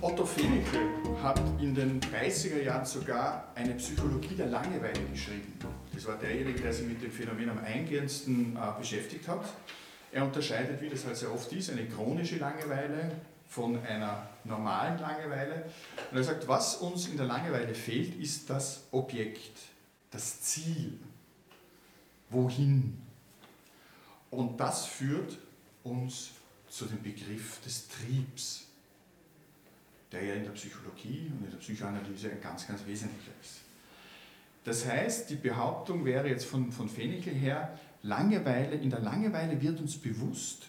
Otto Fenichel hat in den 30er Jahren sogar eine Psychologie der Langeweile geschrieben. Das war derjenige, der sich mit dem Phänomen am eingehendsten äh, beschäftigt hat. Er unterscheidet, wie das halt sehr oft ist, eine chronische Langeweile von einer normalen Langeweile. Und er sagt, was uns in der Langeweile fehlt, ist das Objekt, das Ziel. Wohin? Und das führt uns zu dem Begriff des Triebs, der ja in der Psychologie und in der Psychoanalyse ein ganz, ganz wesentlicher ist. Das heißt, die Behauptung wäre jetzt von, von Fenichel her, Langeweile, in der Langeweile wird uns bewusst,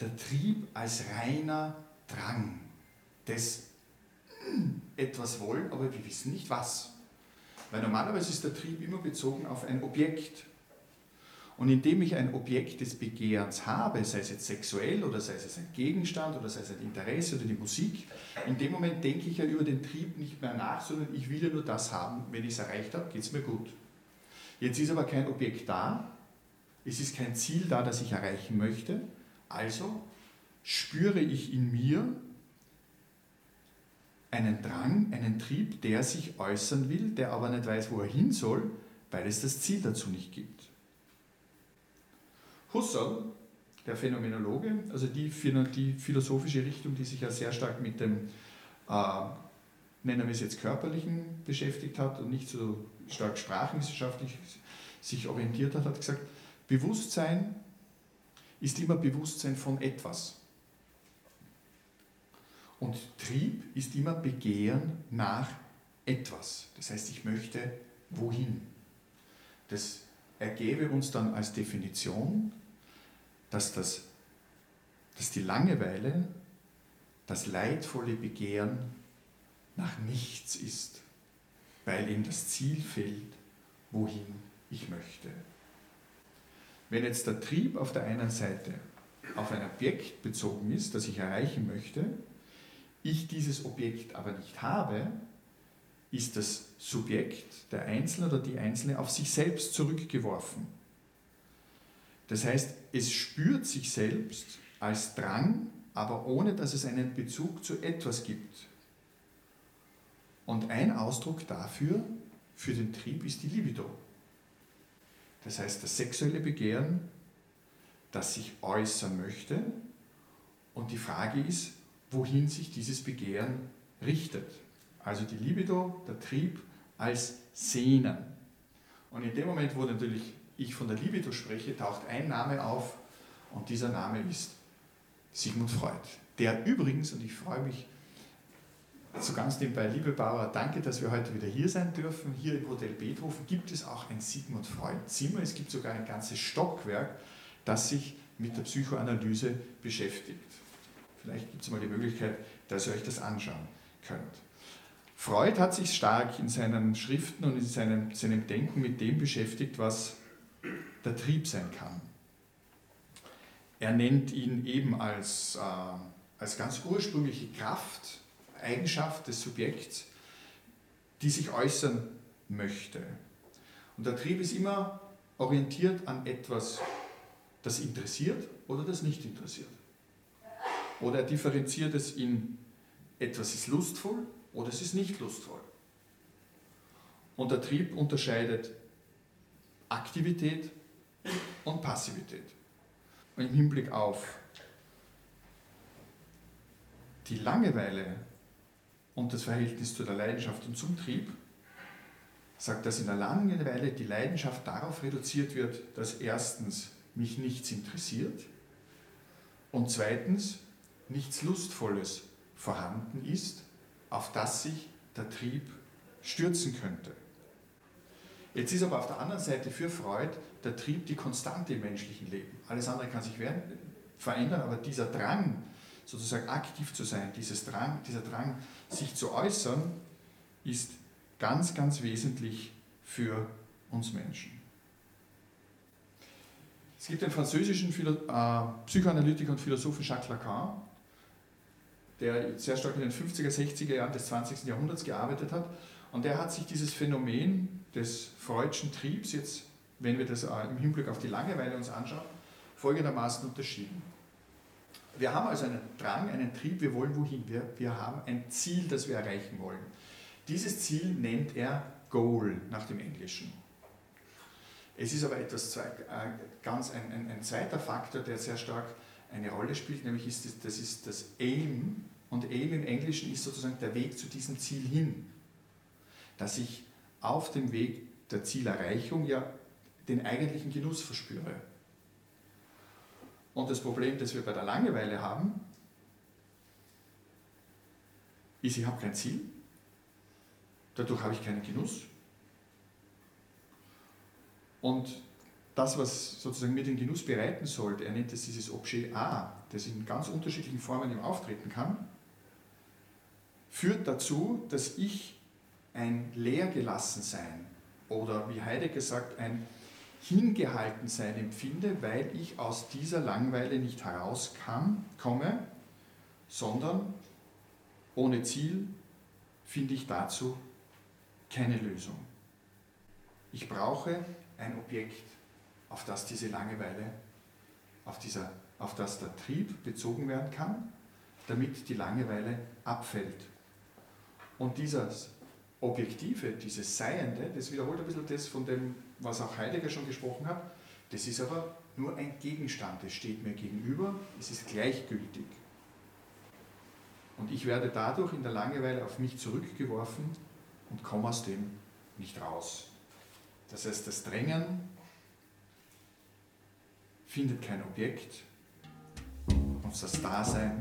der Trieb als reiner Drang des hm, etwas wollen, aber wir wissen nicht was. Weil normalerweise ist der Trieb immer bezogen auf ein Objekt. Und indem ich ein Objekt des Begehrens habe, sei es jetzt sexuell oder sei es ein Gegenstand oder sei es ein Interesse oder die Musik, in dem Moment denke ich ja über den Trieb nicht mehr nach, sondern ich will ja nur das haben. Wenn ich es erreicht habe, geht es mir gut. Jetzt ist aber kein Objekt da, es ist kein Ziel da, das ich erreichen möchte, also spüre ich in mir einen Drang, einen Trieb, der sich äußern will, der aber nicht weiß, wo er hin soll, weil es das Ziel dazu nicht gibt. Husserl, der Phänomenologe, also die, die philosophische Richtung, die sich ja sehr stark mit dem, äh, nennen wir es jetzt körperlichen, beschäftigt hat und nicht so stark sprachwissenschaftlich sich orientiert hat, hat gesagt, Bewusstsein ist immer Bewusstsein von etwas. Und Trieb ist immer Begehren nach etwas. Das heißt, ich möchte wohin. Das ergebe uns dann als Definition, dass, das, dass die Langeweile das leidvolle Begehren nach nichts ist, weil ihm das Ziel fehlt, wohin ich möchte. Wenn jetzt der Trieb auf der einen Seite auf ein Objekt bezogen ist, das ich erreichen möchte, ich dieses Objekt aber nicht habe, ist das Subjekt, der Einzelne oder die Einzelne, auf sich selbst zurückgeworfen. Das heißt, es spürt sich selbst als Drang, aber ohne dass es einen Bezug zu etwas gibt. Und ein Ausdruck dafür, für den Trieb, ist die Libido. Das heißt, das sexuelle Begehren, das sich äußern möchte. Und die Frage ist, wohin sich dieses Begehren richtet. Also die Libido, der Trieb als Sehnen. Und in dem Moment, wo natürlich ich von der Libido spreche, taucht ein Name auf und dieser Name ist Sigmund Freud. Der übrigens, und ich freue mich so ganz nebenbei, liebe Bauer, danke, dass wir heute wieder hier sein dürfen. Hier im Hotel Beethoven gibt es auch ein Sigmund Freud Zimmer. Es gibt sogar ein ganzes Stockwerk, das sich mit der Psychoanalyse beschäftigt. Vielleicht gibt es mal die Möglichkeit, dass ihr euch das anschauen könnt. Freud hat sich stark in seinen Schriften und in seinem, seinem Denken mit dem beschäftigt, was der Trieb sein kann. Er nennt ihn eben als, äh, als ganz ursprüngliche Kraft, Eigenschaft des Subjekts, die sich äußern möchte. Und der Trieb ist immer orientiert an etwas, das interessiert oder das nicht interessiert. Oder er differenziert es in etwas ist lustvoll oder es ist nicht lustvoll. Und der Trieb unterscheidet Aktivität und Passivität. Und im Hinblick auf die Langeweile und das Verhältnis zu der Leidenschaft und zum Trieb, sagt, dass in der Langeweile die Leidenschaft darauf reduziert wird, dass erstens mich nichts interessiert und zweitens nichts Lustvolles vorhanden ist, auf das sich der Trieb stürzen könnte. Jetzt ist aber auf der anderen Seite für Freud der Trieb die Konstante im menschlichen Leben. Alles andere kann sich verändern, aber dieser Drang, sozusagen aktiv zu sein, dieses Drang, dieser Drang, sich zu äußern, ist ganz, ganz wesentlich für uns Menschen. Es gibt den französischen Philo äh, Psychoanalytiker und Philosophen Jacques Lacan, der sehr stark in den 50er, 60er Jahren des 20. Jahrhunderts gearbeitet hat. Und der hat sich dieses Phänomen des freudschen Triebs jetzt, wenn wir das äh, im Hinblick auf die Langeweile uns anschauen, folgendermaßen unterschieden. wir haben also einen Drang, einen Trieb, wir wollen wohin. Wir, wir haben ein Ziel, das wir erreichen wollen. Dieses Ziel nennt er Goal nach dem Englischen. Es ist aber etwas äh, ganz ein, ein, ein zweiter Faktor, der sehr stark eine Rolle spielt, nämlich ist das, das ist das Aim. Und Aim im Englischen ist sozusagen der Weg zu diesem Ziel hin. Dass ich auf dem Weg der Zielerreichung ja den eigentlichen Genuss verspüre. Und das Problem, das wir bei der Langeweile haben, ist, ich habe kein Ziel, dadurch habe ich keinen Genuss. Und das, was sozusagen mir den Genuss bereiten sollte, er nennt es dieses Objet A, das in ganz unterschiedlichen Formen im Auftreten kann, führt dazu, dass ich ein Leergelassensein oder wie Heidegger sagt, ein Hingehaltensein empfinde, weil ich aus dieser Langweile nicht herauskomme, sondern ohne Ziel finde ich dazu keine Lösung. Ich brauche ein Objekt, auf das diese Langeweile, auf, dieser, auf das der Trieb bezogen werden kann, damit die Langeweile abfällt. Und dieses Objektive, dieses Seiende, das wiederholt ein bisschen das von dem, was auch Heidegger schon gesprochen hat, das ist aber nur ein Gegenstand, es steht mir gegenüber, es ist gleichgültig. Und ich werde dadurch in der Langeweile auf mich zurückgeworfen und komme aus dem nicht raus. Das heißt, das Drängen findet kein Objekt und das Dasein